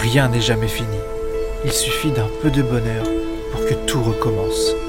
Rien n'est jamais fini. Il suffit d'un peu de bonheur pour que tout recommence.